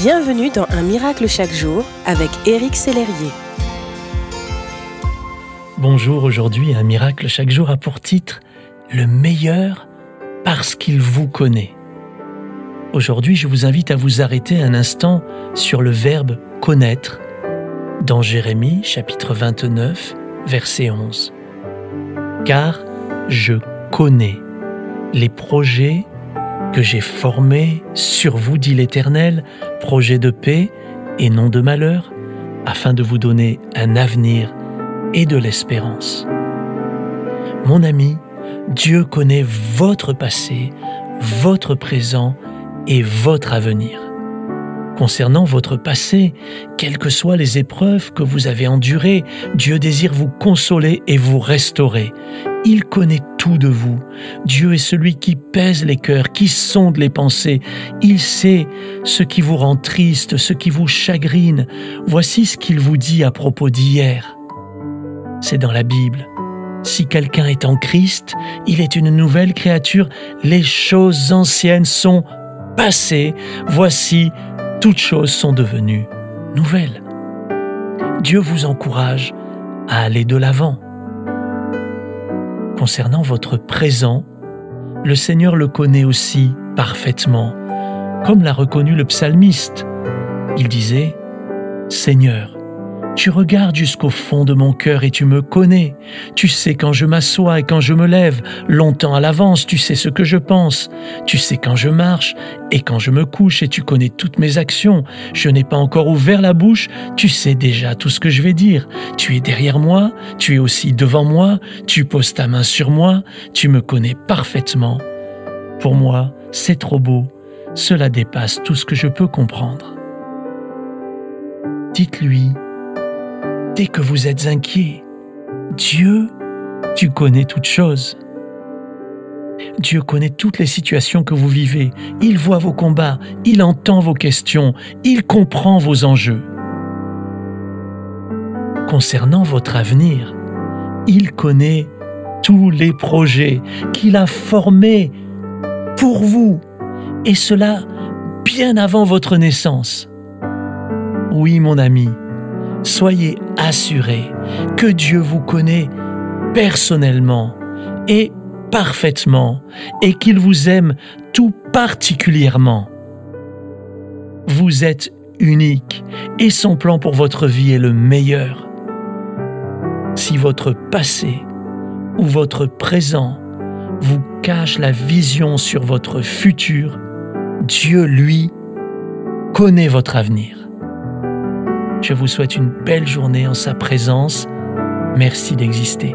Bienvenue dans Un miracle chaque jour avec Éric Sellerier. Bonjour, aujourd'hui Un miracle chaque jour a pour titre Le meilleur parce qu'il vous connaît. Aujourd'hui, je vous invite à vous arrêter un instant sur le verbe connaître dans Jérémie chapitre 29 verset 11. Car je connais les projets que j'ai formé sur vous, dit l'Éternel, projet de paix et non de malheur, afin de vous donner un avenir et de l'espérance. Mon ami, Dieu connaît votre passé, votre présent et votre avenir. Concernant votre passé, quelles que soient les épreuves que vous avez endurées, Dieu désire vous consoler et vous restaurer. Il connaît tout de vous. Dieu est celui qui pèse les cœurs, qui sonde les pensées. Il sait ce qui vous rend triste, ce qui vous chagrine. Voici ce qu'il vous dit à propos d'hier. C'est dans la Bible. Si quelqu'un est en Christ, il est une nouvelle créature. Les choses anciennes sont passées. Voici, toutes choses sont devenues nouvelles. Dieu vous encourage à aller de l'avant. Concernant votre présent, le Seigneur le connaît aussi parfaitement, comme l'a reconnu le psalmiste. Il disait, Seigneur, tu regardes jusqu'au fond de mon cœur et tu me connais. Tu sais quand je m'assois et quand je me lève. Longtemps à l'avance, tu sais ce que je pense. Tu sais quand je marche et quand je me couche et tu connais toutes mes actions. Je n'ai pas encore ouvert la bouche. Tu sais déjà tout ce que je vais dire. Tu es derrière moi. Tu es aussi devant moi. Tu poses ta main sur moi. Tu me connais parfaitement. Pour moi, c'est trop beau. Cela dépasse tout ce que je peux comprendre. Dites-lui dès que vous êtes inquiet, Dieu, tu connais toutes choses. Dieu connaît toutes les situations que vous vivez. Il voit vos combats, il entend vos questions, il comprend vos enjeux. Concernant votre avenir, il connaît tous les projets qu'il a formés pour vous, et cela bien avant votre naissance. Oui, mon ami, soyez assuré que Dieu vous connaît personnellement et parfaitement et qu'il vous aime tout particulièrement. Vous êtes unique et son plan pour votre vie est le meilleur. Si votre passé ou votre présent vous cache la vision sur votre futur, Dieu, lui, connaît votre avenir. Je vous souhaite une belle journée en sa présence. Merci d'exister.